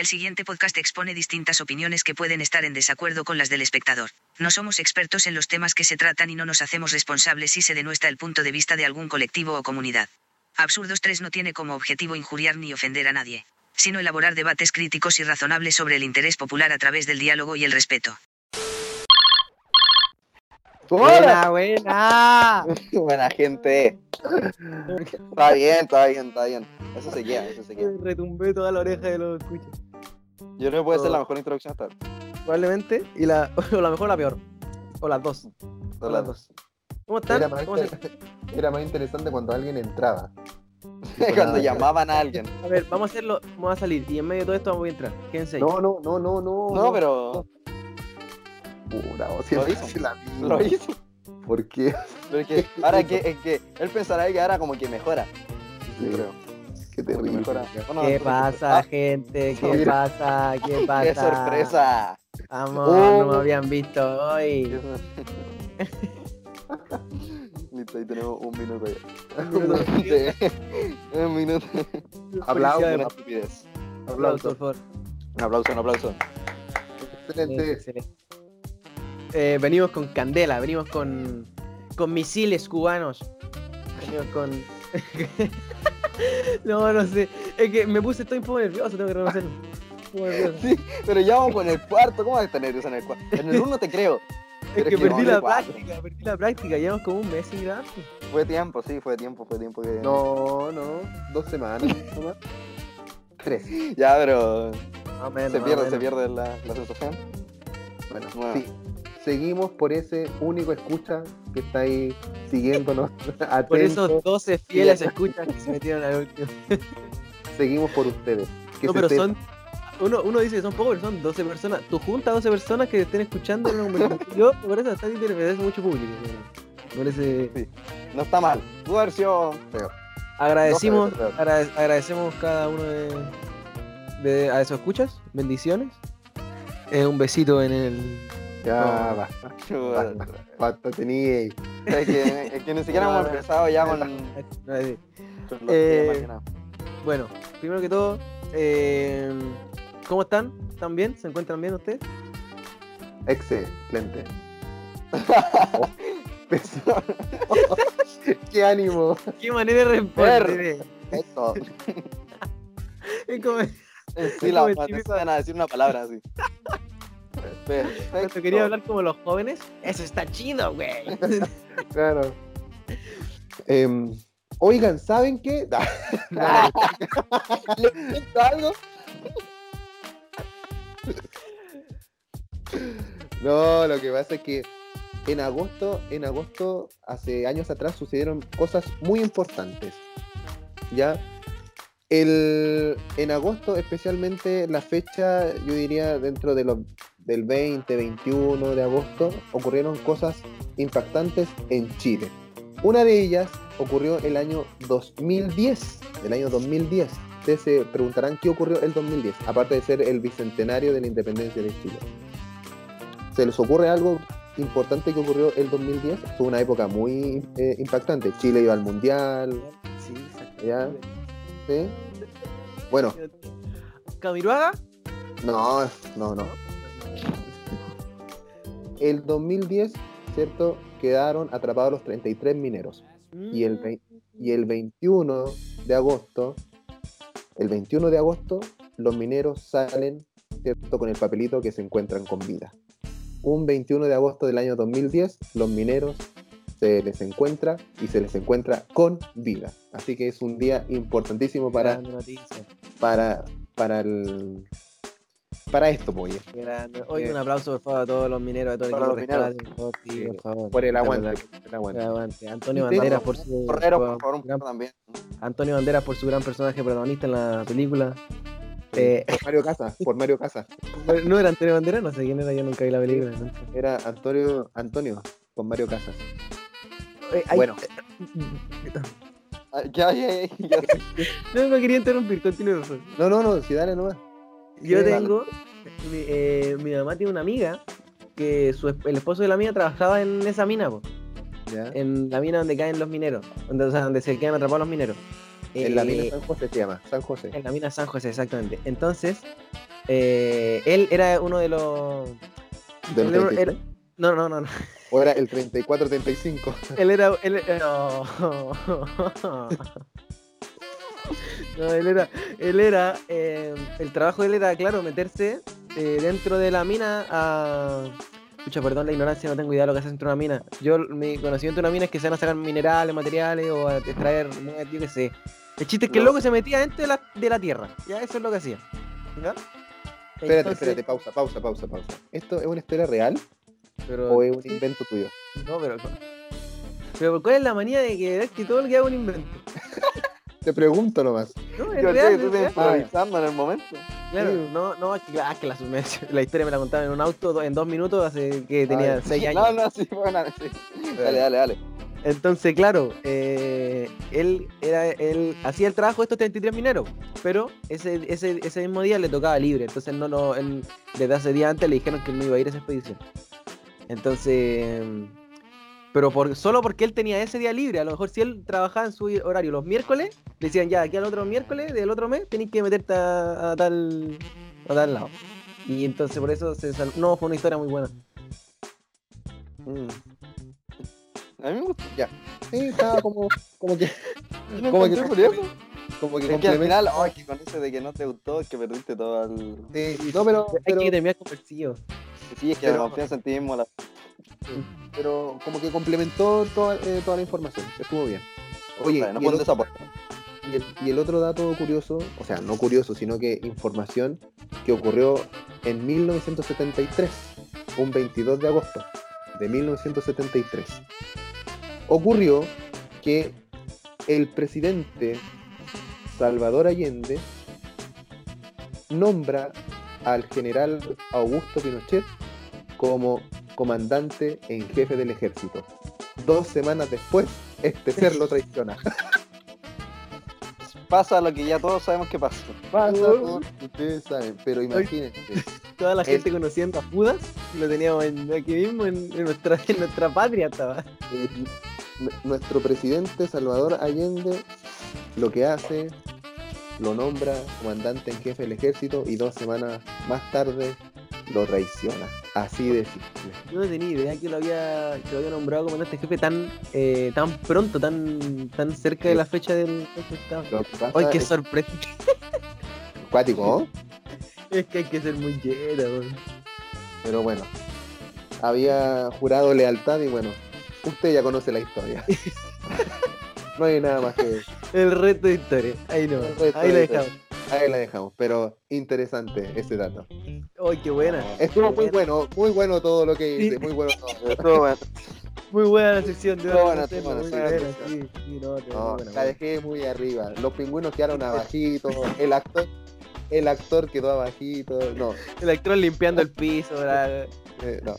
El siguiente podcast expone distintas opiniones que pueden estar en desacuerdo con las del espectador. No somos expertos en los temas que se tratan y no nos hacemos responsables si se denuestra el punto de vista de algún colectivo o comunidad. Absurdos 3 no tiene como objetivo injuriar ni ofender a nadie, sino elaborar debates críticos y razonables sobre el interés popular a través del diálogo y el respeto. Buena, buena. Buena gente. Está bien, está bien, está bien. Eso se queda, eso se queda. Retumbé toda la oreja de los escuchas. Yo creo que puede ser la mejor introducción hasta ahora. Probablemente. Y la, o la mejor o la peor. O las dos. Todas las dos. ¿Cómo están? Era más, ¿Cómo se- inter- era más interesante cuando alguien entraba. Cuando llamaban a alguien. A ver, vamos a hacerlo. Vamos a salir. Y en medio de todo esto vamos a entrar. Quédense ahí. No, no, no, no, no. No, pero Pura, o Lo hizo. la lo hizo. ¿Por qué? Pero es que ahora que, es que él pensará que ahora como que mejora. Sí, Yo creo. Qué Como que terrible. mejora. Bueno, ¿Qué no, pasa, ah, gente? ¿Qué Mira. pasa? ¿Qué pasa? ¡Qué sorpresa! Vamos, Oh. no me habían visto hoy. Listo, ahí tenemos un minuto ya. Un minuto. Un minuto. Aplausos. Una estupidez. Aplausos, por favor. Un aplauso, un aplauso. Excelente. Excelente. Eh, venimos con candela, venimos con, con misiles cubanos. Venimos con. no, no sé. Es que me puse, estoy un poco nervioso, tengo que reconocerlo. Un poco nervioso. Sí, pero ya vamos con el cuarto. ¿Cómo vas a estar nervioso en el cuarto? En el uno te creo. Es que es que perdí la cuatro. práctica, perdí la práctica. Llevamos como un mes sin grabar. Fue tiempo, sí, fue tiempo, fue tiempo que. No, no. Dos semanas. Tres. Ya, pero. Menos, Se pierde, se pierde la, la sensación. Bueno, Bueno. sí. Seguimos por ese único escucha que está ahí siguiéndonos. Por esos 12 fieles escuchas que se metieron al último. Seguimos por ustedes. Que No, pero sepa. son. Uno, uno dice que son pocos, pero son 12 personas. Tú juntas 12 personas que estén escuchando. Yo, por eso está me parece mucho público. Me parece. No está mal. Feo. Agradecimos, 12 veces, agrade- agradecemos cada uno de, de a esos escuchas. Bendiciones. Eh, un besito en el. Ya, basta. Chuta. Basta, basta, tenía. Es que, es que ni siquiera hemos empezado ya con, con los Eh, temas. Bueno, primero que todo, eh, ¿cómo están? ¿Están bien? ¿Se encuentran bien ustedes? Excelente. ¡Qué ánimo! ¿Qué manera de responder? Eso. Es como- Sí, la van a decir una palabra así. Perfecto. Cuando quería hablar como los jóvenes, eso está chido, güey. Claro. Em, oigan, ¿saben qué? ¿Le cuento algo? No, lo que pasa es que en agosto, en agosto, hace años atrás, sucedieron cosas muy importantes. ¿Ya? El, en agosto, especialmente la fecha, yo diría dentro de los, del 20, 21 de agosto, ocurrieron cosas impactantes en Chile. Una de ellas ocurrió el año 2010, el año 2010. Ustedes se preguntarán qué ocurrió el 2010, aparte de ser el bicentenario de la independencia de Chile. ¿Se les ocurre algo importante que ocurrió el 2010? Fue una época muy eh, impactante. Chile iba al Mundial, Sí. Ya. ¿sí? Bueno, ¿Camiruaga? no, no, no. El 2010, ¿cierto? Quedaron atrapados los 33 mineros. Y el, vei- y el 21 de agosto, el 21 de agosto, los mineros salen, ¿cierto? Con el papelito que se encuentran con vida. Un 21 de agosto del año 2010, los mineros se les encuentra y se les encuentra con vida. Así que es un día importantísimo para, para, para el, para esto, pues, oye. Oye, un aplauso por favor a todos los mineros, a todo el Para equipo los está, mineros. por sí, por favor. Por el aguante. por el aguante. aguante. Antonio Banderas por su Correro, por- favor, un gran- también. Antonio Banderas por su gran personaje protagonista en la película. Eh, Por Mario Casas, por Mario Casas. no era Antonio Banderas, no sé quién era, yo nunca vi la película. nunca. Era Antonio, Antonio, con Mario Casas. Eh, hay- Bueno. Ah, Ya, ya, ya, ya. No me quería interrumpir, continúe. No, no, no, si dale nomás. Yo tengo, mi, eh, mi mamá tiene una amiga que su, el esposo de la mía trabajaba en esa mina, po, ¿ya? en la mina donde caen los mineros, donde, o sea, donde se quedan atrapados los mineros. En la Eh, mina San José se llama, San José. En la mina San José, exactamente. Entonces, eh, él era uno de los. Él 33. era- no, no, no, no. O era el 34-35. Él era. Él, eh, no. No, él era. Él era. eh, el trabajo de él era, claro, meterse eh, dentro de la mina a. Escucha, perdón la ignorancia, no tengo idea de lo que hace dentro de una mina. Yo, mi conocimiento de una mina es que se van a sacar minerales, materiales o a extraer, yo qué sé. El chiste es que el No. loco se metía dentro de la, de la tierra. Ya, eso es lo que hacía. ¿Ya? Espérate, Entonces- espérate, pausa, pausa, pausa, pausa. ¿Esto es una historia real Pero, o es un invento tuyo? No, pero. Pero ¿cuál es la manía de que que todo lo que hago es un invento? Te pregunto nomás. No, es Yo real, tú real. improvisando en el momento. Claro, Sí. no, no, es que, ah, que la, la historia me la contaban en un auto en dos minutos hace que tenía seis años. No, no, sí, bueno, sí. Dale, dale, dale. Entonces, claro, eh, él era él hacía el trabajo de estos 33 mineros, pero ese, ese, ese mismo día le tocaba libre. Entonces, no, no, él, desde hace días antes le dijeron que él no iba a ir a esa expedición. Entonces, pero por, solo porque él tenía ese día libre, a lo mejor si él trabajaba en su horario los miércoles, le decían ya, aquí al otro miércoles del otro mes tenéis que meterte a, a tal, a tal lado. Y entonces por eso se sal- No, fue una historia muy buena. Mm. A mí me gusta. Sí, estaba como, como que, Como que- curioso. como que Es que al final, oh, que con ese de que no te gustó, es que perdiste todo el... Sí, no, pero, Hay pero, que terminar convencido. Sí, es que Pero- la confianza en ti mismo la... pero como que complementó toda, eh, toda la información. Estuvo bien. Oye, Vale, no y, el pueden otro, desaportar. y el- y el otro dato curioso, o sea, no curioso, sino que información que ocurrió en 1973, un 22 de agosto de 1973. Ocurrió que el presidente Salvador Allende nombra al general Augusto Pinochet como comandante en jefe del ejército. Dos semanas después, este ser lo traiciona. Pasa lo que ya todos sabemos que pasa. Pasa todo, ustedes saben, pero imagínense. Toda la El- gente conociendo a Judas lo teníamos en- aquí mismo en, en nuestra, en nuestra patria estaba. nuestro presidente Salvador Allende lo que hace, lo nombra comandante en jefe del ejército y dos semanas más tarde lo traiciona. Así de simple. Yo no tenía idea que lo había, que lo había nombrado comandante jefe tan, eh, tan pronto, tan, tan cerca de la fecha del ¡Ay, qué es sorpresa! cuático, ¿no? Es que hay que ser muy lleno, pero bueno. Había jurado lealtad y bueno, usted ya conoce la historia. no hay nada más que. El resto de historia. Ahí no, ahí la de dejamos. Ahí la dejamos, pero interesante ese dato. ¡Ay, qué buena! Estuvo muy bueno, muy bueno todo lo que hice, Sí. muy bueno todo. Estuvo bueno. Muy buena la sección de hoy. buena, no sé, estuvo buena, muy sí, buena, sí, sí, sí, no, te- No, muy buena, la buena. dejé muy arriba. Los pingüinos quedaron abajitos, el actor, el actor quedó abajito. No, El actor limpiando el piso, la- eh, no.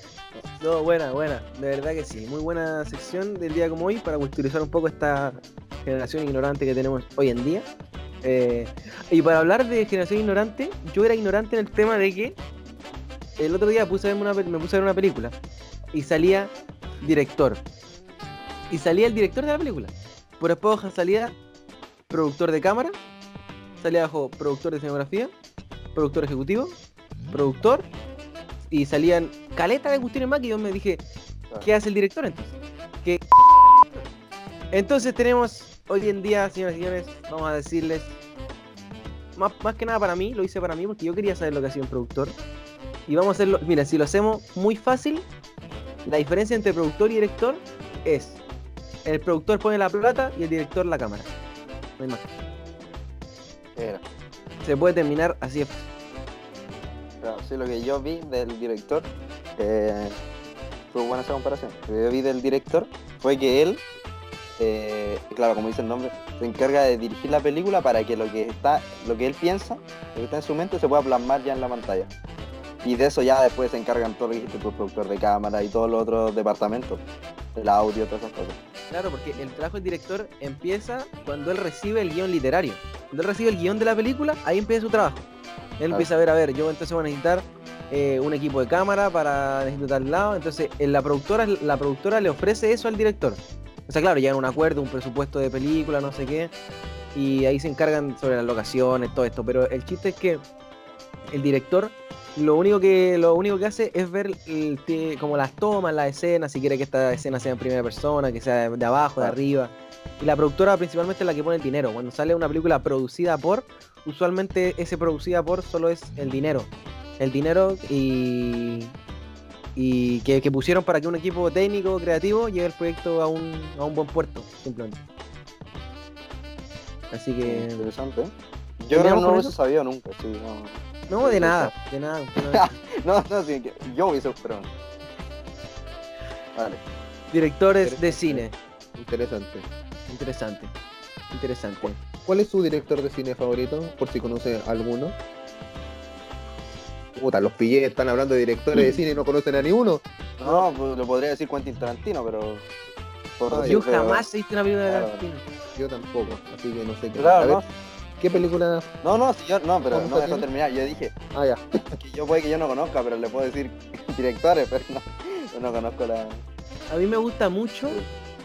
No, buena, buena, de verdad que sí. Muy buena sección del día como hoy para culturizar un poco esta generación ignorante que tenemos hoy en día. Eh, y para hablar de generación ignorante, yo era ignorante en el tema de que el otro día puse una me puse a ver una película y salía director. Y salía el director de la película. Por después salía productor de cámara, salía abajo productor de escenografía, productor ejecutivo, productor y salían caleta de cuestiones más que yo me dije, ¿qué hace el director entonces? ¿Qué Entonces tenemos hoy en día, señoras y señores, vamos a decirles, más, más que nada para mí, lo hice para mí porque yo quería saber lo que hacía un productor. Y vamos a hacerlo, mira, si lo hacemos muy fácil, la diferencia entre productor y director es, el productor pone la plata y el director la cámara. No hay más. Era. Se puede terminar así. Claro, sí, lo que yo vi del director, eh, fue buena esa comparación. Lo que yo vi del director fue que él, eh, claro, como dice el nombre, se encarga de dirigir la película para que lo que está, lo que él piensa, lo que está en su mente, se pueda plasmar ya en la pantalla. Y de eso ya después se encargan todo tu productor de cámara y todos los otros departamentos, el audio, todas esas cosas. Claro, porque el trabajo del director empieza cuando él recibe el guion literario. Cuando él recibe el guion de la película, ahí empieza su trabajo. Él Claro. empieza a ver, a ver, yo entonces voy a necesitar eh, un equipo de cámara para necesito tal lado. Entonces, eh, la productora, la productora le ofrece eso al director. O sea, claro, llegan a un acuerdo, un presupuesto de película, no sé qué. Y ahí se encargan sobre las locaciones, todo esto. Pero el chiste es que el director lo único que lo único que hace es ver el- como las tomas, las escenas, si quiere que esta escena sea en primera persona, que sea de, de abajo, de arriba. Y la productora principalmente es la que pone el dinero. Cuando sale una película producida por, usualmente ese producida por solo es el dinero. El dinero y, y que, que pusieron para que un equipo técnico, creativo, lleve el proyecto a un, a un buen puerto, simplemente. Así que... Interesante. Yo creo que ¿Terminamos no lo hubiese sabido nunca, sí. No, No, de nada, de nada. no, no sí, yo hubiese esperado. Vale. Directores de cine. Interesante. Interesante. Interesante. ¿Cuál es su director de cine favorito? Por si conoce alguno. Puta, los pillé, están hablando de directores de cine y no conocen a ni uno. No, pues lo podría decir Quentin Tarantino, pero. por decir, Yo pero- jamás he visto una película de Claro. Tarantino. Yo tampoco, así que no sé qué. Claro, no. ¿Qué película? No, no, si yo, no, pero ¿Cómo no me dejó terminar. Yo dije Ah, ya. que yo puede que yo no conozca, pero le puedo decir directores, pero no, yo no conozco la. A mí me gusta mucho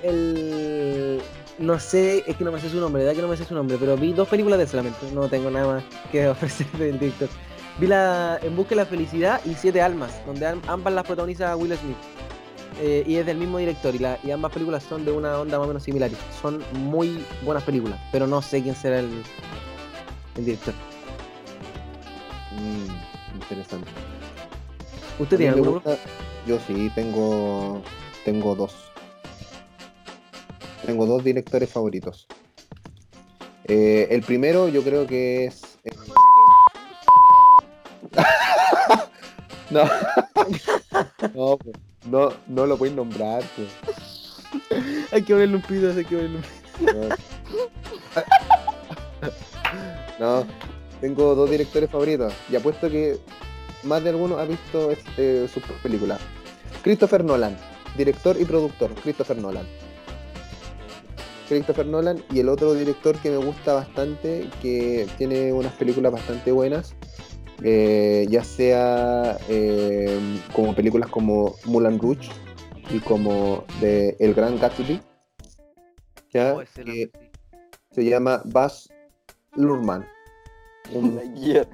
el. No sé, es que no me sé su nombre, ¿verdad que no me sé su nombre? Pero vi dos películas de él solamente, no tengo nada más que ofrecer del director. Vi la En Busca de la Felicidad y Siete Almas, donde am- ambas las protagoniza Will Smith. Eh, y es del mismo director, y, la- y ambas películas son de una onda más o menos similar. Son muy buenas películas, pero no sé quién será el, el director. Mm, interesante. ¿Usted tiene alguno? gusta- Yo sí, tengo. Tengo dos. Tengo dos directores favoritos. Eh, el primero yo creo que es. eh, no. no, pues, no, no lo puedes nombrar. pues. Hay que verle un pito, hay que verle un pito. No. No, tengo dos directores favoritos y apuesto que más de alguno ha visto este, sus películas. Christopher Nolan, director y productor, Christopher Nolan. Christopher Nolan y el otro director que me gusta bastante, que tiene unas películas bastante buenas, eh, ya sea eh, como películas como Mulan Rouge y como de El Gran Gatsby, ya, Oh, que conocí. se llama Baz Luhrmann. Un, Yeah.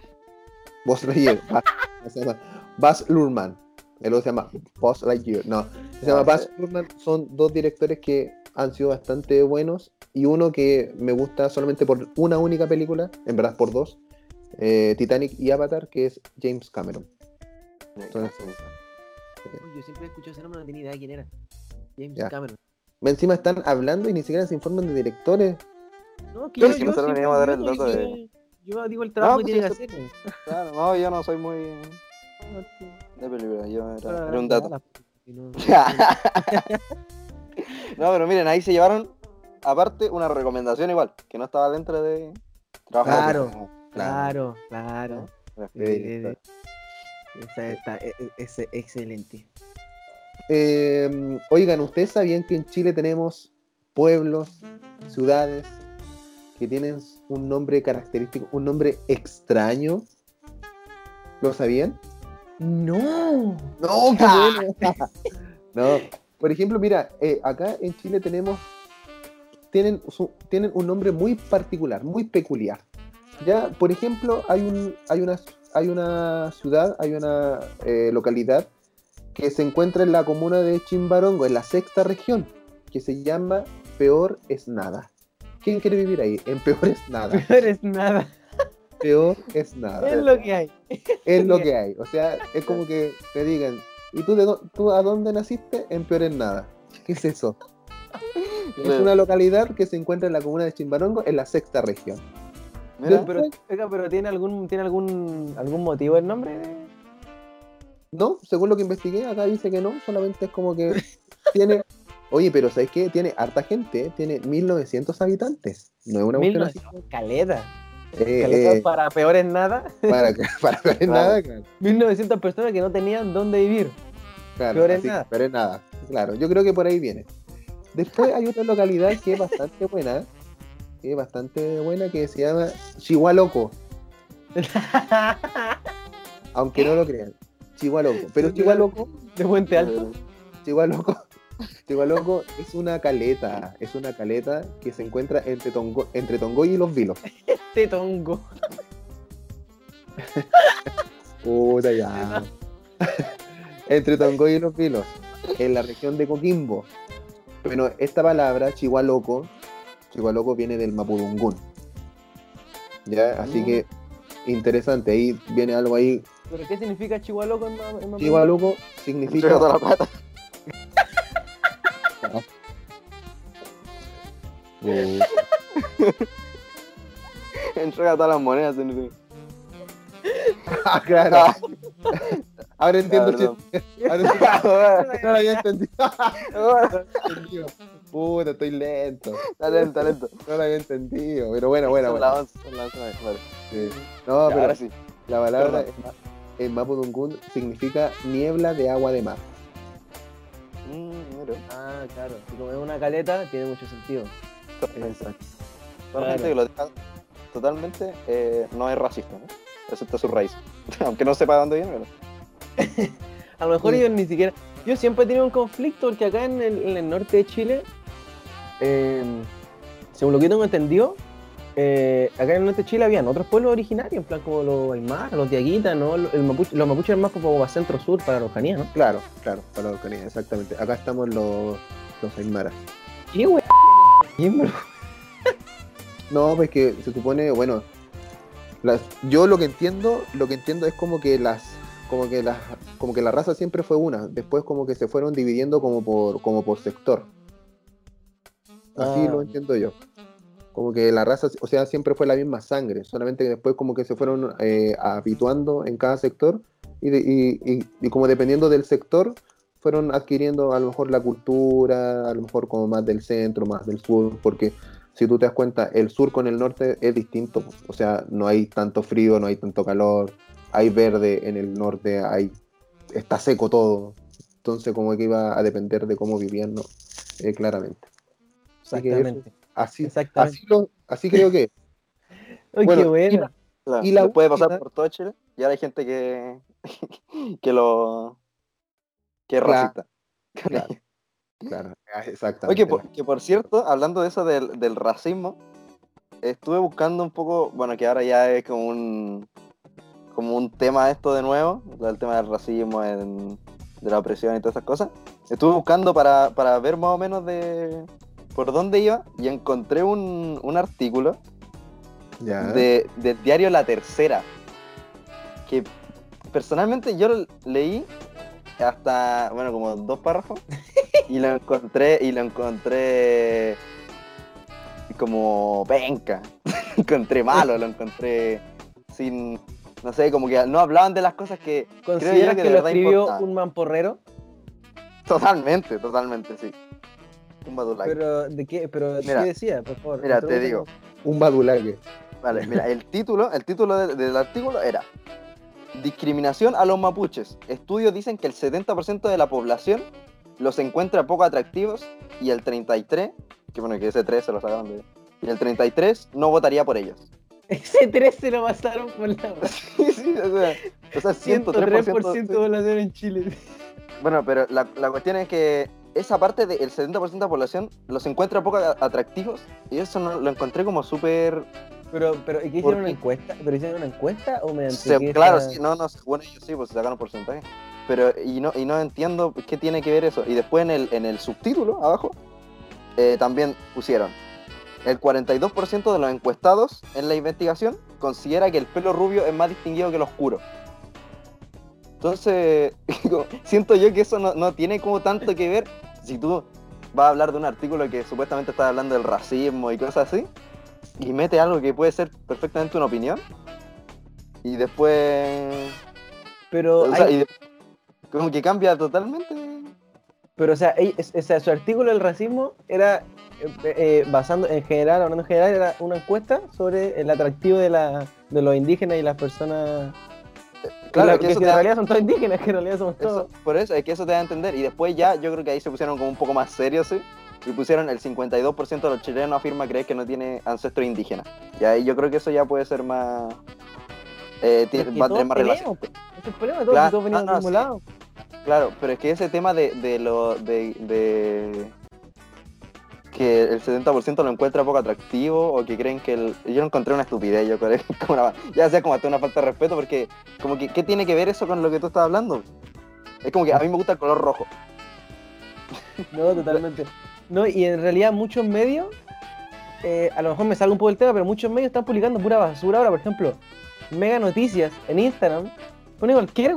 Buzz Lightyear. Buzz- se llama Buzz Luhrmann. El otro se llama Buzz Lightyear. No, se llama Ah, Buzz Luhrmann. Son dos directores que han sido bastante buenos. Y uno que me gusta solamente por una única película, en verdad por dos. Eh, Titanic y Avatar, que es James Cameron. Uy, yo siempre he escuchado ese nombre, no tenía idea de quién era. James Ya. Cameron. Encima están hablando y ni siquiera se informan de directores. No, que Yo yo, nosotros veníamos a dar el digo dato de- Yo digo el trabajo pues que tiene que hacer. Claro, no, yo no soy muy de película, yo era, un dato. no- No, pero miren, ahí se llevaron, aparte, una recomendación igual, que no estaba dentro de trabajo. Claro. Claro, claro. Claro. Esa está, e- e- ese excelente. Eh, oigan, ¿ustedes sabían que en Chile tenemos pueblos, ciudades que tienen un nombre característico, un nombre extraño? ¿Lo sabían? No. No, qué bueno. no, por ejemplo, mira, eh, acá en Chile tenemos tienen, su- tienen un nombre muy particular, muy peculiar. Ya, por ejemplo, hay un hay una hay una ciudad, hay una eh, localidad que se encuentra en la comuna de Chimbarongo, en la sexta región, que se llama Peor es nada. ¿Quién quiere vivir ahí? En Peor es nada. No eres nada. Peor es nada. Es lo que hay. Es lo que hay. O sea, es como que te digan, ¿y tú, de tú a dónde naciste? En Peor en Nada. ¿Qué es eso? Es una localidad que se encuentra en la comuna de Chimbarongo, en la sexta región. Mira, Pero, oiga, pero ¿tiene algún, ¿tiene algún, algún motivo el nombre? No, según lo que investigué, acá dice que no, solamente es como que tiene... Oye, pero ¿sabes qué? Tiene harta gente, ¿eh? tiene 1900 habitantes. No es una cuestión así. 1900, caleta. Eh, Caleta eh, para peores nada. para, para Peor en Claro. Nada, claro. 1900 personas que no tenían dónde vivir. Claro, Peor en así nada. peor en nada. Claro, yo creo que por ahí viene. Después hay otra localidad que es bastante buena, que es bastante buena, que se llama Chihualoco, aunque no lo crean. Chihualoco. Pero Chihualoco, De Puente Alto. Chihualoco, Chihualoco es una caleta, es una caleta que se encuentra entre, Tongo, entre Tongoy y Los Vilos. Tetongo. Puta ya. Entre Tongoy y los Vilos, en la región de Coquimbo. Bueno, esta palabra, chihualoco, chihualoco viene del mapudungún. ¿Ya? Así Mm. que, interesante, ahí viene algo ahí. ¿Pero qué significa chihualoco en, ma- en mapudungun? Chihualoco Entrega significa... toda la plata. Eh, Entrega todas las monedas. significa. ah, claro. Ahora entiendo. Ahora entiendo. No lo había entendido. Puta, estoy lento. Talento, talento. No lo había entendido. Pero bueno, bueno, Son bueno. las 11, son las 11, vale. Sí. No, Ya, pero ahora sí. la palabra Perdón. en ma- en Mapudungún significa niebla de agua de mar. Mm. Ah, claro. Si como es una caleta, tiene mucho sentido. Exacto. Para Claro. gente que lo diga totalmente, eh, no es racista, ¿no? Acepta su raíz. Aunque no sepa de dónde viene, pero. A lo mejor Sí. ellos ni siquiera. Yo siempre he tenido un conflicto porque acá en el, en el norte de Chile, eh, según lo que tengo entendido, eh, acá en el norte de Chile habían otros pueblos originarios, en plan como los Aymara, los Diaguitas, ¿no? El mapuche- los mapuches eran más como para centro-sur, para la Araucanía, ¿no? Claro, claro, para la Araucanía, exactamente. Acá estamos los, los Aymaras. ¿Qué wey? ¿Quién me lo- No, pues que se supone, bueno, las, yo lo que entiendo, lo que entiendo es como que las, como que las, como que la raza siempre fue una, después como que se fueron dividiendo como por, como por sector. Así Ah. lo entiendo yo. Como que la raza, o sea, siempre fue la misma sangre, solamente que después como que se fueron eh, habituando en cada sector y, de- y- y- y como dependiendo del sector fueron adquiriendo a lo mejor la cultura, a lo mejor como más del centro, más del sur, porque si tú te das cuenta, el sur con el norte es distinto, o sea, no hay tanto frío, no hay tanto calor, hay verde en el norte, hay está seco todo, entonces como que iba a depender de cómo vivían, ¿no? Eh, claramente. Así que eso- Exactamente. Así, Exactamente. así, lo- así creo que. Ay, bueno, qué bueno. Claro, Y la le puede pasar por todo Chile. Y ahora hay gente que. que lo. que es racista. Claro, claro, ah, Oye, exactamente. que por, que por cierto, hablando de eso del, del racismo, estuve buscando un poco, bueno, que ahora ya es como un como un tema esto de nuevo, el tema del racismo, en- de la opresión y todas esas cosas. Estuve buscando para, para ver más o menos de por dónde iba y encontré un, un artículo de, del diario La Tercera, que personalmente yo lo leí hasta, bueno, como dos párrafos, y lo encontré, y lo encontré como penca, encontré malo, lo encontré sin, no sé, como que no hablaban de las cosas que creo yo ¿Consideras que que, de lo escribió un mamporrero? Totalmente, totalmente, sí. Un badulaque. Pero, ¿de qué, pero, ¿de Mira, qué decía, por favor? mira, te digo. Un badulaque. Vale, mira, el título, el título del, del artículo era Discriminación a los mapuches. Estudios dicen que el 70% de la población los encuentra poco atractivos y el 33, que bueno, que ese 3 se lo sacaron de... Y el 33 no votaría por ellos. Ese 3 se lo pasaron por la Sí, sí, o sea, o sea 103%. 103% sí. de población en Chile. Bueno, pero la, la cuestión es que esa parte del 70% de la población los encuentra poco atractivos y eso no, lo encontré como súper... Pero, pero ¿y qué ¿Por hicieron una encuesta? ¿Pero hicieron una encuesta o mediante Se- claro, esa- sí, no, no, bueno, ellos sí, pues sacaron porcentaje. Pero, y no, y no entiendo qué tiene que ver eso. Y después en el, en el subtítulo, abajo, eh, también pusieron, el 42% de los encuestados en la investigación considera que el pelo rubio es más distinguido que el oscuro. Entonces, siento yo que eso no, no tiene como tanto que ver. Si tú vas a hablar de un artículo que supuestamente está hablando del racismo y cosas así, y mete algo que puede ser perfectamente una opinión, y después Pero, o sea, hay- y de- como que cambia totalmente. pero o sea, es- sea, su artículo del racismo era eh, eh, basando en general, hablando en general, era una encuesta sobre el atractivo de, la, de los indígenas y las personas. Claro, que, que eso en da- realidad son todos indígenas, que en realidad somos eso- todos. por eso, es que eso te da a entender. Y después ya, yo creo que ahí se pusieron como un poco más serios, ¿sí? Y pusieron el 52% de los chilenos afirma creer que no tiene ancestros indígenas. Y ahí yo creo que eso ya puede ser más. eh, tiene- va a tener más relación. pues. Es el problema, todos, Claro, todos venimos no, sí. Claro, pero es que ese tema de, de lo. de. de- que el 70% lo encuentra poco atractivo o que creen que el... Yo lo encontré una estupidez, yo creo. Como una- ya sea como hasta una falta de respeto, porque como que, ¿qué tiene que ver eso con lo que tú estás hablando? Es como que a mí me gusta el color rojo. No, totalmente. No, y en realidad muchos medios, eh, a lo mejor me salgo un poco del tema, pero muchos medios están publicando pura basura ahora, por ejemplo, Mega Noticias en Instagram, pone cualquier.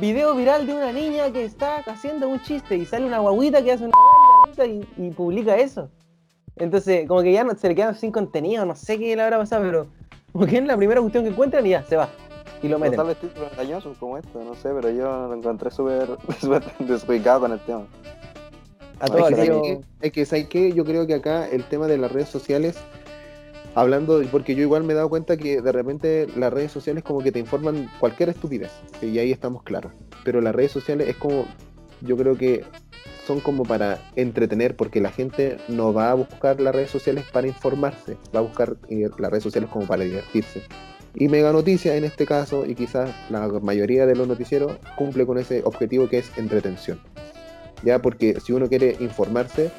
Video viral de una niña que está haciendo un chiste y sale una guaguita que hace una y, y publica eso. Entonces, como que ya no, se le quedan sin contenido, no sé qué le habrá pasado, pero como que es la primera cuestión que encuentran y ya, se va. Y lo meten. tal vez títulos engañosos como esto, no sé, pero yo lo encontré súper desubicado con el tema. A todo Es que. Es que, ¿sabes qué? Yo creo que acá el tema de las redes sociales, hablando, porque yo igual me he dado cuenta que de repente las redes sociales como que te informan cualquier estupidez, y ahí estamos claros. Pero las redes sociales es como, yo creo que son como para entretener, porque la gente no va a buscar las redes sociales para informarse, va a buscar eh, las redes sociales como para divertirse. Y Mega Noticias en este caso, y quizás la mayoría de los noticieros, cumple con ese objetivo que es entretención. Ya, porque si uno quiere informarse,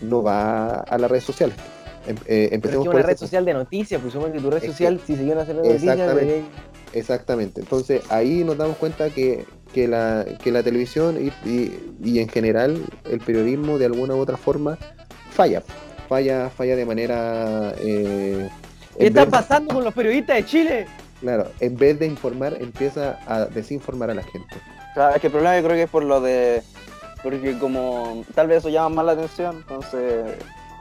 no va a las redes sociales. Em- eh, Pero es empecemos que una ese red social de noticias, pues supongo que tu red Es que- social, si se quieren hacer noticias, Exactamente. debería- Exactamente. Entonces ahí nos damos cuenta que, que la, que la televisión y, y- y en general el periodismo de alguna u otra forma falla. Falla, falla de manera... eh, ¿Qué está vez- pasando con los periodistas de Chile? Claro, en vez de informar, empieza a desinformar a la gente. Claro, es que el problema yo creo que es por lo de. Porque como tal vez eso llama más la atención, entonces.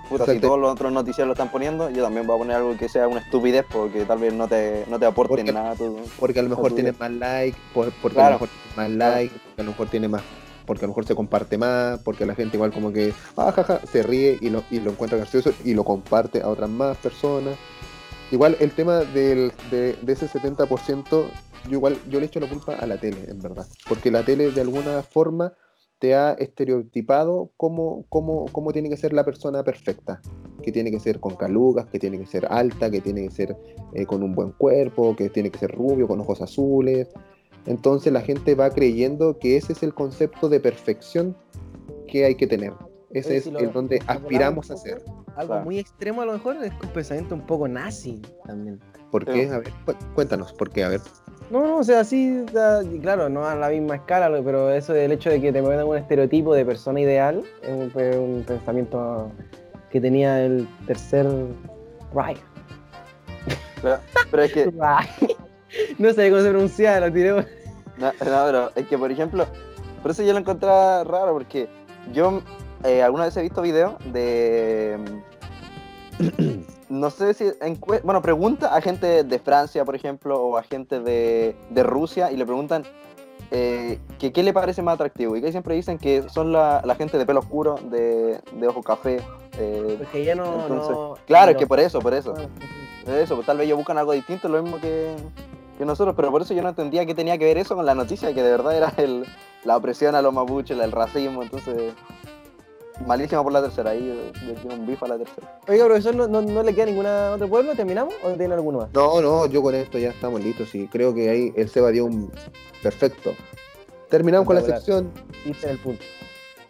Puta, si todos los otros noticiarios lo están poniendo, yo también voy a poner algo que sea una estupidez porque tal vez no te, no te aporte Porque- nada. Porque a lo mejor Así tiene es. más like, por- porque Claro. a lo mejor más like, porque a lo mejor tiene más, porque a lo mejor se comparte más, porque la gente igual como que ah, jaja, se ríe y lo, y lo encuentra gracioso y lo comparte a otras más personas. Igual el tema del, de, de ese 70%, yo igual yo le echo la culpa a la tele, en verdad. Porque la tele de alguna forma te ha estereotipado cómo, cómo, cómo tiene que ser la persona perfecta. Que tiene que ser con calugas, que tiene que ser alta, que tiene que ser eh, con un buen cuerpo, que tiene que ser rubio, con ojos azules. Entonces la gente va creyendo que ese es el concepto de perfección que hay que tener. Ese Oye, es si lo- el donde aspiramos a ser. Algo Claro. muy extremo a lo mejor es un pensamiento un poco nazi también. ¿Por qué? A ver, cu- cuéntanos, ¿por qué? A ver. No, no, o sea, sí, claro, no a la misma escala, pero eso del hecho de que te metan un estereotipo de persona ideal es un, pensamiento que tenía el tercer Reich. Pero, pero es que. No sé cómo se pronuncia, lo tiré. No, no, pero es que, por ejemplo, por eso yo lo encontré raro, porque yo eh, alguna vez he visto videos de. No sé si. Bueno, pregunta a gente de Francia, por ejemplo, o a gente de, de Rusia, y le preguntan eh, que qué le parece más atractivo. Y que siempre dicen que son la, la gente de pelo oscuro, de, de ojo café. eh, Porque ya no. Entonces, no- claro, es que por eso, por eso. Ah, Eso, pues tal vez ellos buscan algo distinto, lo mismo que, que nosotros, pero por eso yo no entendía qué tenía que ver eso con la noticia, que de verdad era el, la opresión a los mapuches, el racismo, entonces malísimo por la tercera, ahí yo- yo quiero un bife a la tercera. Oiga, profesor, ¿no, no, no le queda ninguna otro pueblo? ¿Terminamos o tiene alguno más? No, no, yo con esto ya estamos listos y creo que ahí el Seba dio un perfecto. Terminamos con la sección, Diste en el punto.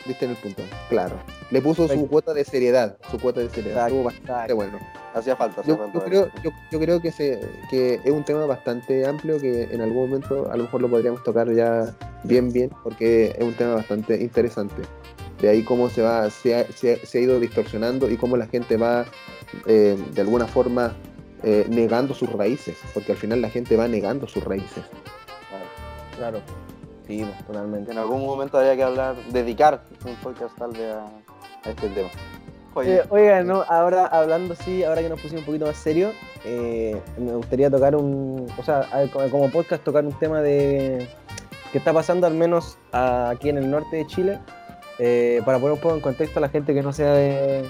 viste en el punto. Claro. Le puso su cuota de seriedad, su cuota de seriedad. Exacto, Estuvo bastante bueno. Hacía falta, Yo, yo creo, yo, yo creo que, se, que es un tema bastante amplio que en algún momento a lo mejor lo podríamos tocar ya bien, bien, porque es un tema bastante interesante. De ahí cómo se va, se ha, se ha- se ha ido distorsionando y cómo la gente va eh, de alguna forma eh, negando sus raíces, porque al final la gente va negando sus raíces. Claro. Sí, pues, totalmente. En algún momento habría que hablar, dedicar un podcast tal vez a, a este tema. Oye, Eh, oiga, no, ahora hablando sí, ahora que nos pusimos un poquito más serio, eh, me gustaría tocar un, o sea, como podcast tocar un tema de que está pasando al menos aquí en el norte de Chile, eh, para poner un poco en contexto a la gente que no sea de,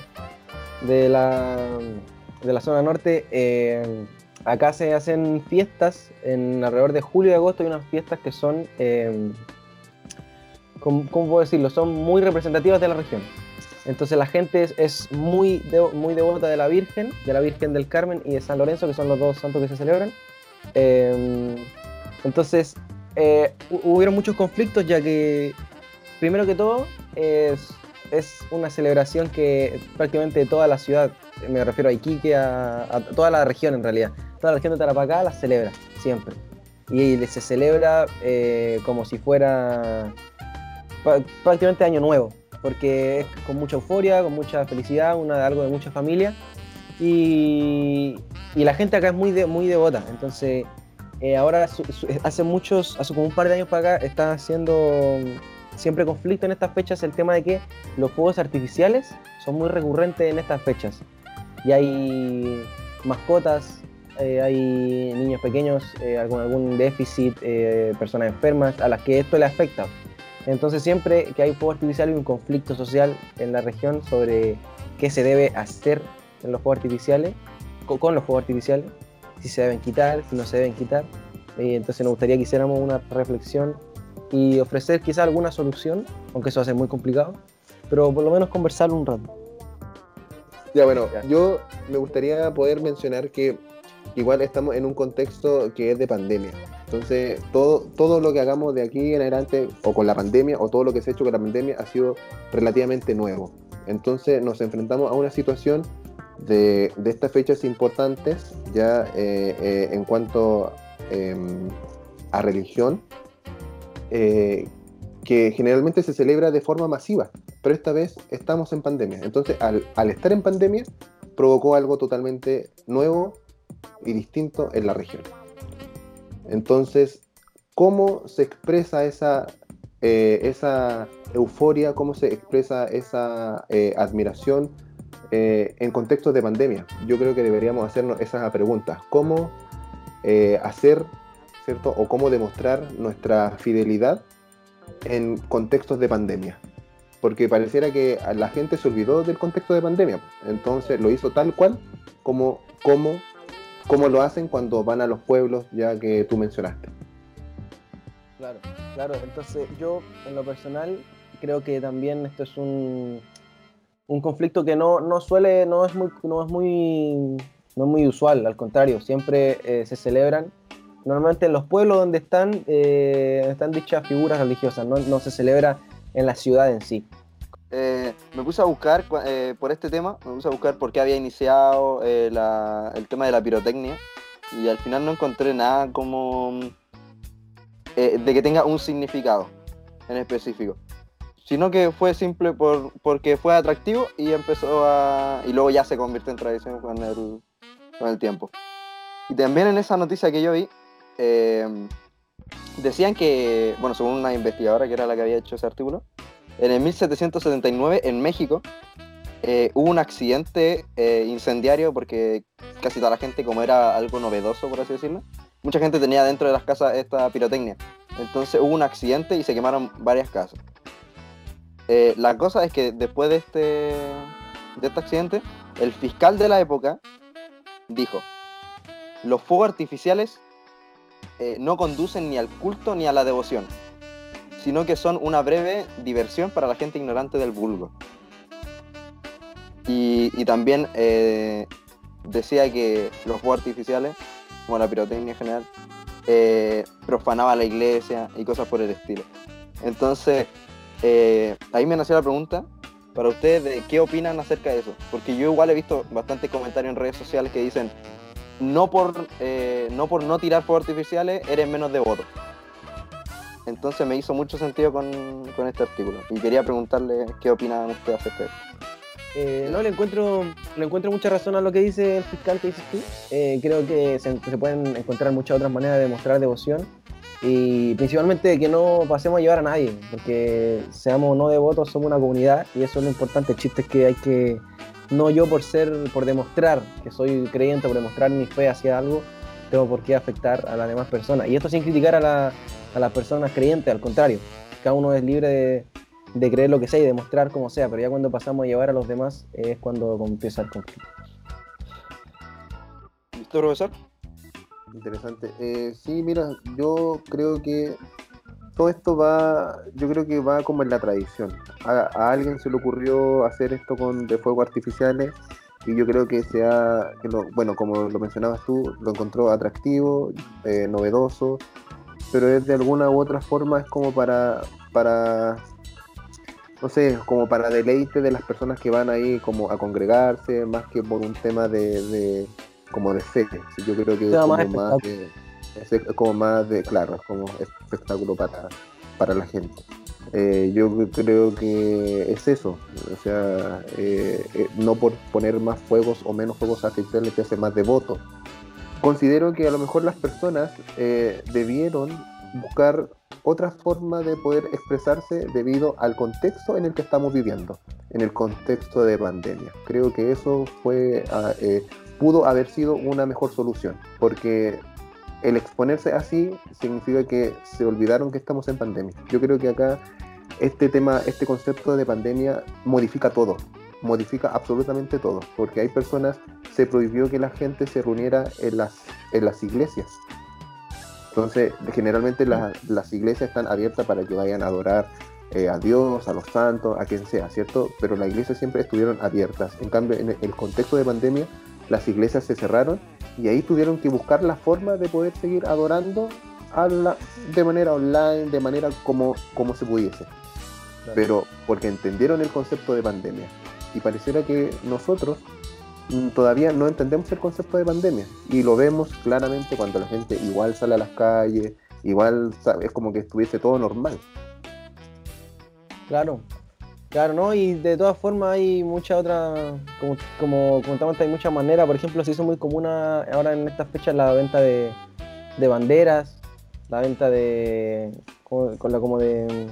de la de la zona norte. eh, acá se hacen fiestas en alrededor de julio y agosto hay unas fiestas que son, eh, ¿cómo, cómo puedo decirlo? Son muy representativas de la región. Entonces la gente es, muy, de- muy devota de la Virgen, de la Virgen del Carmen y de San Lorenzo, que son los dos santos que se celebran. Entonces hu- hubieron muchos conflictos ya que, primero que todo, es, una celebración que prácticamente toda la ciudad, me refiero a Iquique, a, a toda la región en realidad, toda la región de Tarapacá la celebra, siempre. Y se celebra eh, como si fuera prácticamente año nuevo, porque es con mucha euforia, con mucha felicidad, una, algo de mucha familia. Y, la gente acá es muy, de- muy devota, entonces eh, ahora su- hace muchos, hace como un par de años para acá, está haciendo siempre conflicto en estas fechas el tema de que los fuegos artificiales son muy recurrentes en estas fechas. Y hay mascotas, eh, hay niños pequeños eh, algún déficit, eh, personas enfermas, a las que esto le afecta. Entonces siempre que hay fuegos artificiales hay un conflicto social en la región sobre qué se debe hacer en los fuegos artificiales, co- con los fuegos artificiales, si se deben quitar, si no se deben quitar. Entonces nos gustaría que hiciéramos una reflexión y ofrecer quizá alguna solución, aunque eso va a ser muy complicado, pero por lo menos conversar un rato. Ya, bueno, Ya. yo me gustaría poder mencionar que igual estamos en un contexto que es de pandemia. Entonces, todo, todo lo que hagamos de aquí en adelante, o con la pandemia, o todo lo que se ha hecho con la pandemia, ha sido relativamente nuevo. Entonces, nos enfrentamos a una situación de, de estas fechas importantes, ya eh, eh, en cuanto em, a religión, eh, que generalmente se celebra de forma masiva, pero esta vez estamos en pandemia. Entonces, al, estar en pandemia, provocó algo totalmente nuevo y distinto en la región. Entonces, ¿cómo se expresa esa, eh, esa euforia, cómo se expresa esa eh, admiración en contextos de pandemia? Yo creo que deberíamos hacernos esas preguntas. ¿Cómo hacer, ¿cierto? O cómo demostrar nuestra fidelidad en contextos de pandemia? Porque pareciera que la gente se olvidó del contexto de pandemia. Entonces lo hizo tal cual como, como, como lo hacen cuando van a los pueblos ya que tú mencionaste. Claro, claro. Entonces yo, en lo personal, creo que también esto es un, un conflicto que no, no suele, no es muy, no es muy, no es muy usual, al contrario, siempre eh, se celebran. Normalmente en los pueblos donde están, eh, están dichas figuras religiosas, no, no se celebra en la ciudad en sí. Eh, me puse a buscar eh, por este tema, me puse a buscar por qué había iniciado la- el tema de la pirotecnia y al final no encontré nada como eh, de que tenga un significado en específico, sino que fue simple por, porque fue atractivo y empezó a y luego ya se convirtió en tradición con el, con el tiempo. Y también en esa noticia que yo vi eh, decían que, bueno, según una investigadora que era la que había hecho ese artículo, en el 1779 en México eh, hubo un accidente eh, incendiario porque casi toda la gente, como era algo novedoso, por así decirlo, mucha gente tenía dentro de las casas esta pirotecnia. Entonces hubo un accidente y se quemaron varias casas. Eh, la cosa es que después de este, de este accidente, el fiscal de la época dijo, los fuegos artificiales eh, no conducen ni al culto ni a la devoción sino que son una breve diversión para la gente ignorante del vulgo. Y, también eh, decía que los fuegos artificiales, como la pirotecnia en general, eh, profanaba la iglesia y cosas por el estilo. Entonces, eh, ahí me nació la pregunta para ustedes de qué opinan acerca de eso. Porque yo igual he visto bastantes comentarios en redes sociales que dicen, no por, eh, no por no tirar fuegos artificiales eres menos devoto. Entonces me hizo mucho sentido con, este artículo. Y quería preguntarle qué opinan ustedes acerca de. Eh, no, le encuentro, mucha razón a lo que dice el fiscal que dices tú. Eh, creo que se, se pueden encontrar muchas otras maneras de mostrar devoción y principalmente que no pasemos a llevar a nadie, porque seamos no devotos, somos una comunidad y eso es lo importante. El chiste es que hay que, no yo por ser, por demostrar que soy creyente, por demostrar mi fe hacia algo, tengo por qué afectar a las demás personas. Y esto sin criticar a, la- a las personas creyentes, al contrario, cada uno es libre de, de creer lo que sea y demostrar como sea, pero ya cuando pasamos a llevar a los demás es cuando empieza el conflicto. ¿Listo, profesor? Interesante. Eh, sí, mira, yo creo que todo esto va, yo creo que va como en la tradición. A, a alguien se le ocurrió hacer esto con de fuegos artificiales y yo creo que sea, que lo, bueno, como lo mencionabas tú, lo encontró atractivo, eh, novedoso, pero es de alguna u otra forma es como para, para, no sé, como para deleite de las personas que van ahí como a congregarse, más que por un tema de, de como de fe. Yo creo que es como más de, es como más de, claro, es como espectáculo para, para la gente. Eh, yo creo que es eso, o sea, eh, eh, no por poner más fuegos o menos fuegos artificiales te hace más devoto. Considero que a lo mejor las personas eh, debieron buscar otra forma de poder expresarse debido al contexto en el que estamos viviendo, en el contexto de pandemia. Creo que eso fue, ah, eh, pudo haber sido una mejor solución, porque el exponerse así significa que se olvidaron que estamos en pandemia. Yo creo que acá este tema, este concepto de pandemia modifica todo, modifica absolutamente todo, porque hay personas, se prohibió que la gente se reuniera en las, en las iglesias. Entonces, generalmente la- las iglesias están abiertas para que vayan a adorar eh, a Dios, a los santos, a quien sea, ¿cierto? Pero las iglesias siempre estuvieron abiertas. En cambio, en el contexto de pandemia, las iglesias se cerraron y ahí tuvieron que buscar la forma de poder seguir adorando a la- de manera online, de manera como, como se pudiese. Pero porque entendieron el concepto de pandemia. Y pareciera que nosotros mm, todavía no entendemos el concepto de pandemia. Y lo vemos claramente cuando la gente igual sale a las calles, igual es como que estuviese todo normal. Claro, claro, ¿no? Y de todas formas hay muchas otras, como, como comentamos, hay muchas maneras. Por ejemplo, se hizo muy común ahora en estas fechas la venta de, de banderas, la venta de, con la, como de,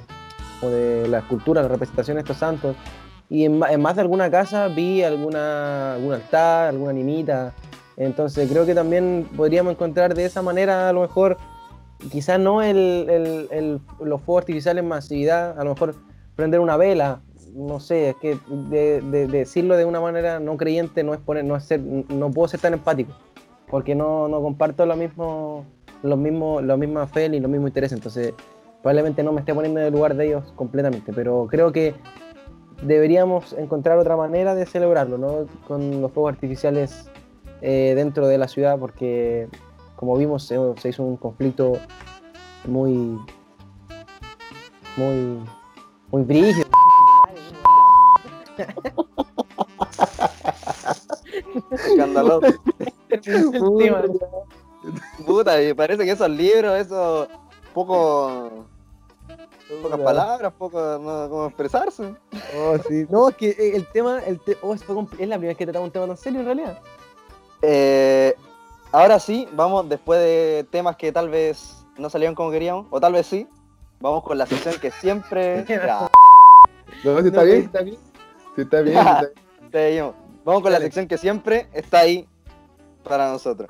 como de la escultura, la representación de estos santos. Y en, en más de alguna casa vi alguna, algún altar, alguna animita. Entonces creo que también podríamos encontrar de esa manera a lo mejor, quizás no el, el- el- los fuegos artificiales en masividad, a lo mejor prender una vela, no sé, es que de, de- de decirlo de una manera no creyente no es poner, no es ser, no puedo ser tan empático, porque no, no comparto lo mismo, los mismos, la misma fe ni los mismos intereses, entonces probablemente no me esté poniendo en el lugar de ellos completamente, pero creo que deberíamos encontrar otra manera de celebrarlo, ¿no? Con los fuegos artificiales eh, dentro de la ciudad, porque como vimos se, hizo un conflicto muy, muy, muy brígido. Escandaloso. Puta, y parece que esos libros, esos poco. pocas palabras, poco no, cómo expresarse. Oh, sí. No, es que eh, el tema, el te- oh, es, fue compl- es la primera vez que tratamos un tema tan serio en realidad. Eh, ahora sí, vamos después de temas que tal vez no salieron como queríamos, o tal vez sí. Vamos con la sección que siempre. Ya, No, si está No, bien, está bien. Si está bien, está bien. seguimos. Vamos con la sección que siempre está ahí para nosotros.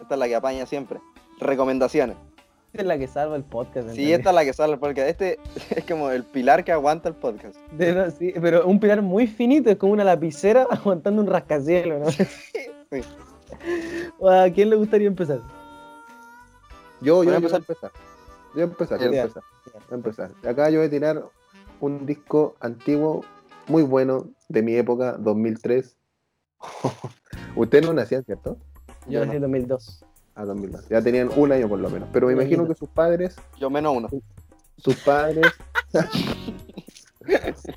Esta es la que apaña siempre. Recomendaciones. Esta es la que salva el podcast. Sí, esta es la que sale el podcast. Este es como el pilar que aguanta el podcast. Verdad, sí, pero un pilar muy finito, es como una lapicera aguantando un rascacielos, ¿no? Sí. ¿A quién le gustaría empezar? Yo, yo, voy a empezar. empezar. Yo voy a empezar, yo voy a empezar. Voy a empezar. Acá yo voy a tirar un disco antiguo, muy bueno, de mi época, 2003. Ustedes no nacían, ¿cierto? Yo Yo nací en 2002. A 2002. Ya tenían un año por lo menos. Pero me imagino que sus padres, Yo menos uno. sus padres.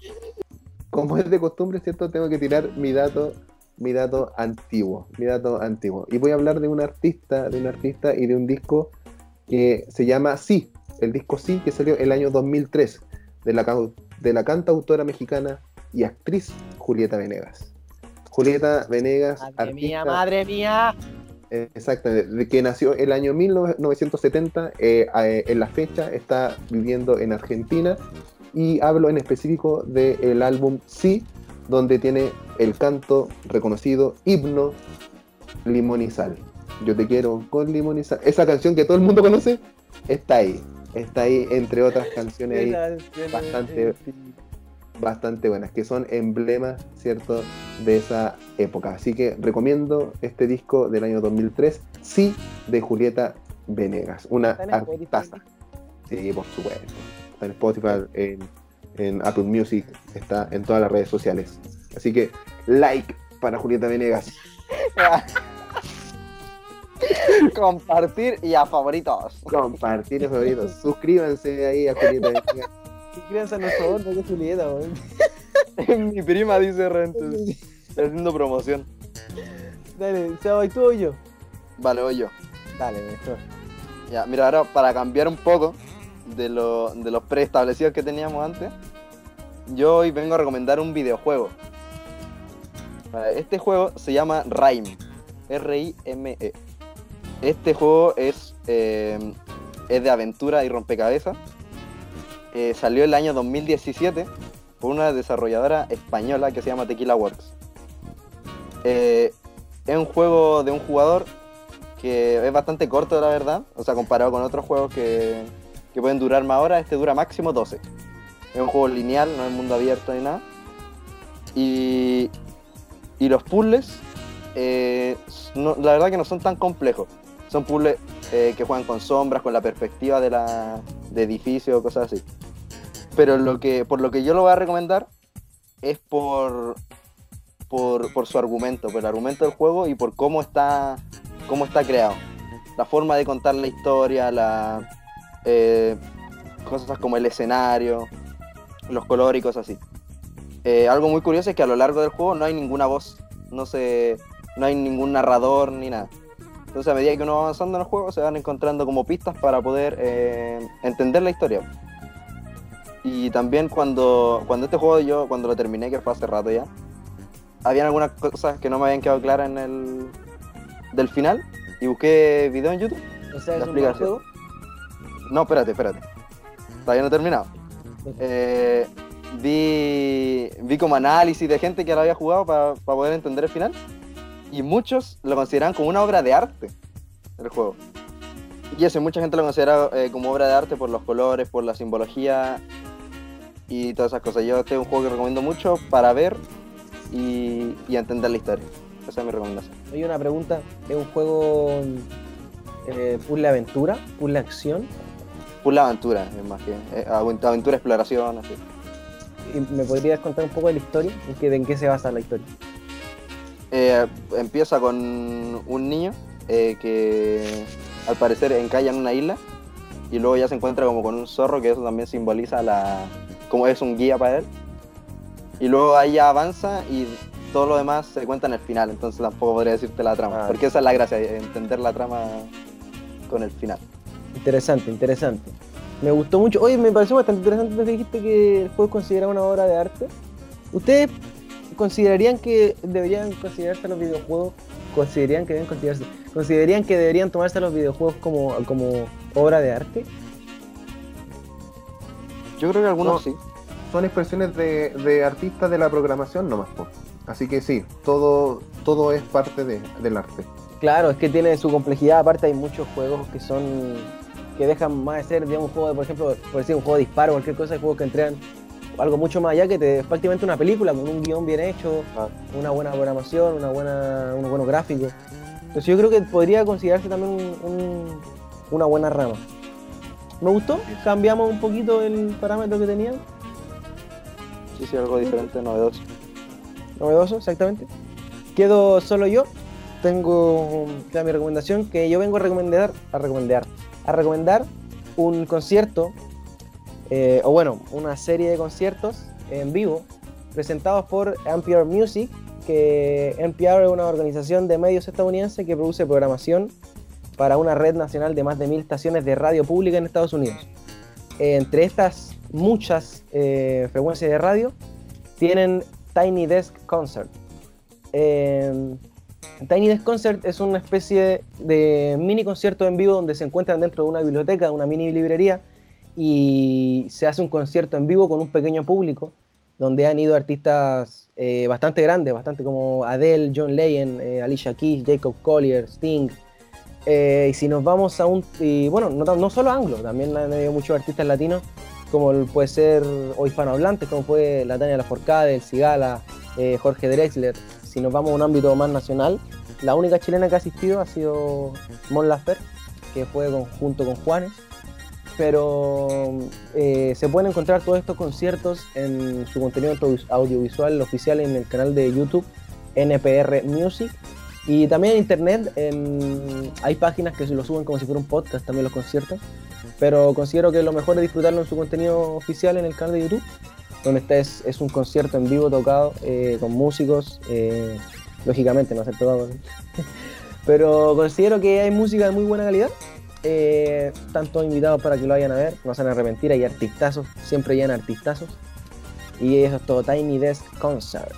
Como es de costumbre, ¿cierto? Tengo que tirar mi dato, mi dato antiguo. Mi dato antiguo. Y voy a hablar de un artista, de un artista y de un disco que se llama Sí. El disco Sí, que salió el año 2003, de la, de la cantautora mexicana y actriz Julieta Venegas. Julieta Venegas, Madre mía, madre mía. eh, Exactamente, que nació el año 1970, eh, eh, en la fecha está viviendo en Argentina y hablo en específico del álbum Sí, donde tiene el canto reconocido himno Limón y Sal. Yo te quiero con limón y sal. Esa canción que todo el mundo conoce está ahí, está ahí entre otras canciones ahí bastante- bastante buenas, que son emblemas, ¿cierto?, de esa época. Así que recomiendo este disco del año 2003, Sí, de Julieta Venegas, una artista. Sí, por supuesto. Está en Spotify, en, en Apple Music, está en todas las redes sociales. Así que, like para Julieta Venegas. Compartir y a favoritos. Compartir los favoritos. Suscríbanse ahí a Julieta Venegas. ¿Qué crianza no favor? No, qué Julieta, weón. Mi prima dice Rentes. Está haciendo promoción. Dale, Seba, ¿y tú o yo? Vale, voy yo. Dale, mejor. Ya, mira, ahora para cambiar un poco de, lo- de los preestablecidos que teníamos antes, yo hoy vengo a recomendar un videojuego. Este juego se llama Rime. R-I-M-E. Este juego es, eh, es de aventura y rompecabezas. Eh, salió el año 2017 por una desarrolladora española que se llama Tequila Works. Eh, es un juego de un jugador que es bastante corto, la verdad. O sea, comparado con otros juegos que, que pueden durar más horas, este dura máximo 12. Es un juego lineal, no es mundo abierto ni nada. Y, y los puzzles, eh, la verdad que no son tan complejos. Son puzzles eh, que juegan con sombras, con la perspectiva de, la, de edificios, cosas así. Pero lo que, por lo que yo lo voy a recomendar es por, por, por su argumento, por el argumento del juego y por cómo está, cómo está creado. La forma de contar la historia, la, eh, cosas como el escenario, los colores y cosas así. Eh, algo muy curioso es que a lo largo del juego no hay ninguna voz, no, se, no hay ningún narrador ni nada. Entonces a medida que uno va avanzando en el juego se van encontrando como pistas para poder eh, entender la historia. Y también cuando, cuando este juego yo, cuando lo terminé, que fue hace rato ya, habían algunas cosas que no me habían quedado claras en el del final y busqué video en YouTube. O sea, es un juego. No, espérate, espérate. Todavía no he terminado. Eh, vi, vi como análisis de gente que lo había jugado para poder entender el final. Y muchos lo consideran como una obra de arte, el juego. Y eso, mucha gente lo considera eh, como obra de arte por los colores, por la simbología y todas esas cosas. Yo este es un juego que recomiendo mucho para ver y, y entender la historia. Esa es mi recomendación. Oye, una pregunta. ¿Es un juego eh, puzzle aventura? ¿Puzzle acción? Puzzle aventura, es más que eh, aventura, aventura, exploración, así. ¿Y ¿Me podrías contar un poco de la historia? ¿En qué, en qué se basa la historia? Eh, empieza con un niño eh, que al parecer encalla en una isla y luego ya se encuentra como con un zorro que eso también simboliza la como es un guía para él y luego ahí ya avanza y todo lo demás se cuenta en el final entonces tampoco podría decirte la trama Ah. porque esa es la gracia entender la trama con el final Interesante, interesante. Me gustó mucho. Oye, me pareció bastante interesante que dijiste que el juego es considerado una obra de arte. ¿Ustedes considerarían que deberían considerarse los videojuegos? ¿Considerarían que deben considerarse? ¿Considerarían que deberían tomarse los videojuegos como, como obra de arte? yo creo que algunos No. sí Son expresiones de, de artistas de la programación nomás. po. Así que sí, todo, todo es parte de- del arte. Claro, es que tiene su complejidad. Aparte, hay muchos juegos que son. que dejan más de ser, digamos, un juego de, por ejemplo, por decir un juego de disparo, cualquier cosa, hay juegos que entregan algo mucho más allá que te, prácticamente una película con un guion bien hecho, Ah. una buena programación, una buena, unos buenos gráficos. Entonces, yo creo que podría considerarse también un- un- una buena rama. Me gustó, cambiamos un poquito el parámetro que tenían, sí sí algo diferente novedoso novedoso, exactamente. Quedo solo yo. Tengo ya mi recomendación que yo vengo a recomendar, a recomendar, a recomendar un concierto, eh, o bueno, una serie de conciertos en vivo presentados por NPR Music, que NPR es una organización de medios estadounidense que produce programación para una red nacional de más de mil estaciones de radio pública en Estados Unidos. Entre estas muchas eh, frecuencias de radio, tienen Tiny Desk Concert. Eh, Tiny Desk Concert es una especie de mini concierto en vivo donde se encuentran dentro de una biblioteca, de una mini librería, y se hace un concierto en vivo con un pequeño público, donde han ido artistas eh, bastante grandes, bastante como Adele, John Legend, eh, Alicia Keys, Jacob Collier, Sting. Eh, y si nos vamos a un. Bueno, no, solo anglo, también han habido muchos artistas latinos, como puede ser, o hispanohablantes, como fue la Tania Laforcade, el Cigala, Jorge Drexler. Si nos vamos a un ámbito más nacional, la única chilena que ha asistido ha sido Mon Lafer, que fue junto con Juanes. Pero eh, se pueden encontrar todos estos conciertos en su contenido audio- audiovisual oficial en el canal de YouTube NPR Music. Y también en internet hay páginas que se lo suben como si fuera un podcast también los conciertos. Pero considero que lo mejor es disfrutarlo en su contenido oficial en el canal de YouTube, donde está es, es un concierto en vivo tocado eh, con músicos, eh, lógicamente no se tocado. Pero considero que hay música de muy buena calidad. Eh, están todos invitados para que lo vayan a ver, no se van a arrepentir, hay artistazos, siempre llegan artistazos. Y eso es todo Tiny Desk Concert.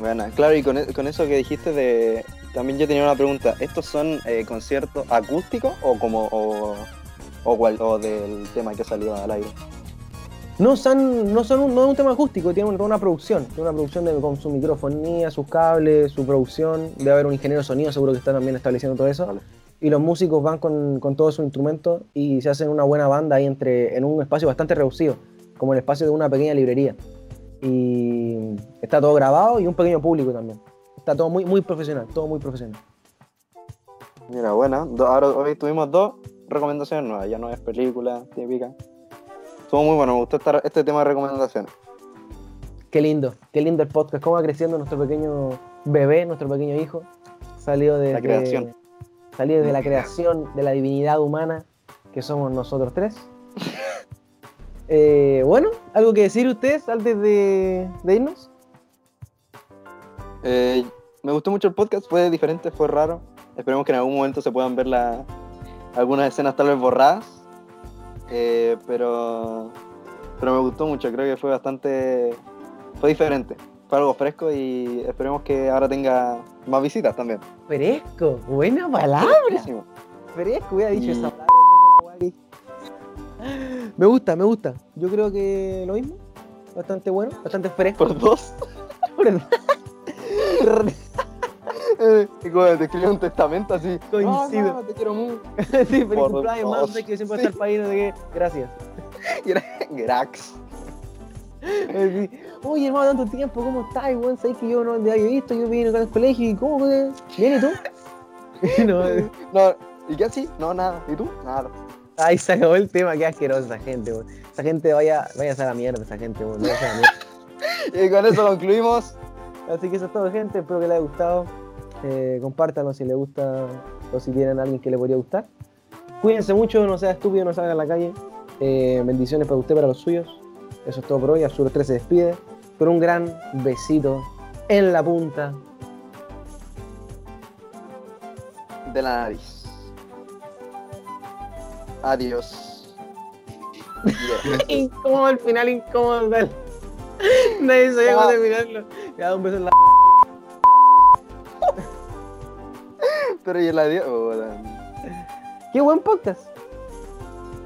Bueno, claro, y con, e- con eso que dijiste de... También yo tenía una pregunta. ¿Estos son eh, conciertos acústicos o como... O, o, cual- o del tema que salió al aire? No son, no son un, no es un tema acústico, tiene una, una producción, tiene una producción de, con su microfonía, sus cables, su producción, debe haber un ingeniero de sonido, seguro que está también estableciendo todo eso. Vale. Y los músicos van con, con todos sus instrumentos y se hacen una buena banda ahí entre, en un espacio bastante reducido, como el espacio de una pequeña librería. Y está todo grabado y un pequeño público también. Está todo muy, muy profesional, todo muy profesional. Mira, bueno, do- ahora hoy tuvimos dos recomendaciones nuevas, ya no es película típica. Estuvo muy bueno, me gustó esta- este tema de recomendaciones. Qué lindo, qué lindo el podcast, cómo va creciendo nuestro pequeño bebé, nuestro pequeño hijo. Salió de creación. Salió de la creación de la divinidad humana que somos nosotros tres. Eh, bueno, ¿algo que decir ustedes antes de, de irnos? Eh, me gustó mucho el podcast, fue diferente, fue raro. Esperemos que en algún momento se puedan ver la, algunas escenas tal vez borradas. Eh, pero, pero me gustó mucho, creo que fue bastante... Fue diferente, fue algo fresco y esperemos que ahora tenga más visitas también. Fresco, buena palabra. Buenísimo. Fresco, hubiera dicho esa palabra. Me gusta, me gusta. Yo creo que lo mismo. Bastante bueno, bastante fresco. Por dos. ¿verdad? Eh, y como te escribió un testamento así. Coincido. "No, no, te quiero mucho. sí, feliz Por cumpleaños, dos, más que siempre está el país, no sé qué. Gracias. Grax. Eh, sí. Oye, hermano, tanto tiempo, ¿cómo estás? Igual sabes que yo no te había visto, yo vine acá al colegio y ¿cómo y tú? no. No, ¿y qué así? No, nada. ¿Y tú? Nada. Ay, se acabó el tema, qué asquerosa esa gente, weón. Esa gente vaya, vaya a la mierda, esa gente, weón. Y con eso concluimos. Así que eso es todo, gente. Espero que les haya gustado. Eh, compártanlo si les gusta o si tienen a alguien que le podría gustar. Cuídense mucho, no sea estúpido, no salgan a la calle. Eh, bendiciones para usted, para los suyos. Eso es todo por hoy. Absurdo 3 se despide con un gran besito en la punta. de la nariz. Adiós. Yeah. incómodo al final, incómodo. tal. Nadie sabía cómo terminarlo. Le da un beso en la. Pero y el adiós. Oh, la- Qué buen podcast.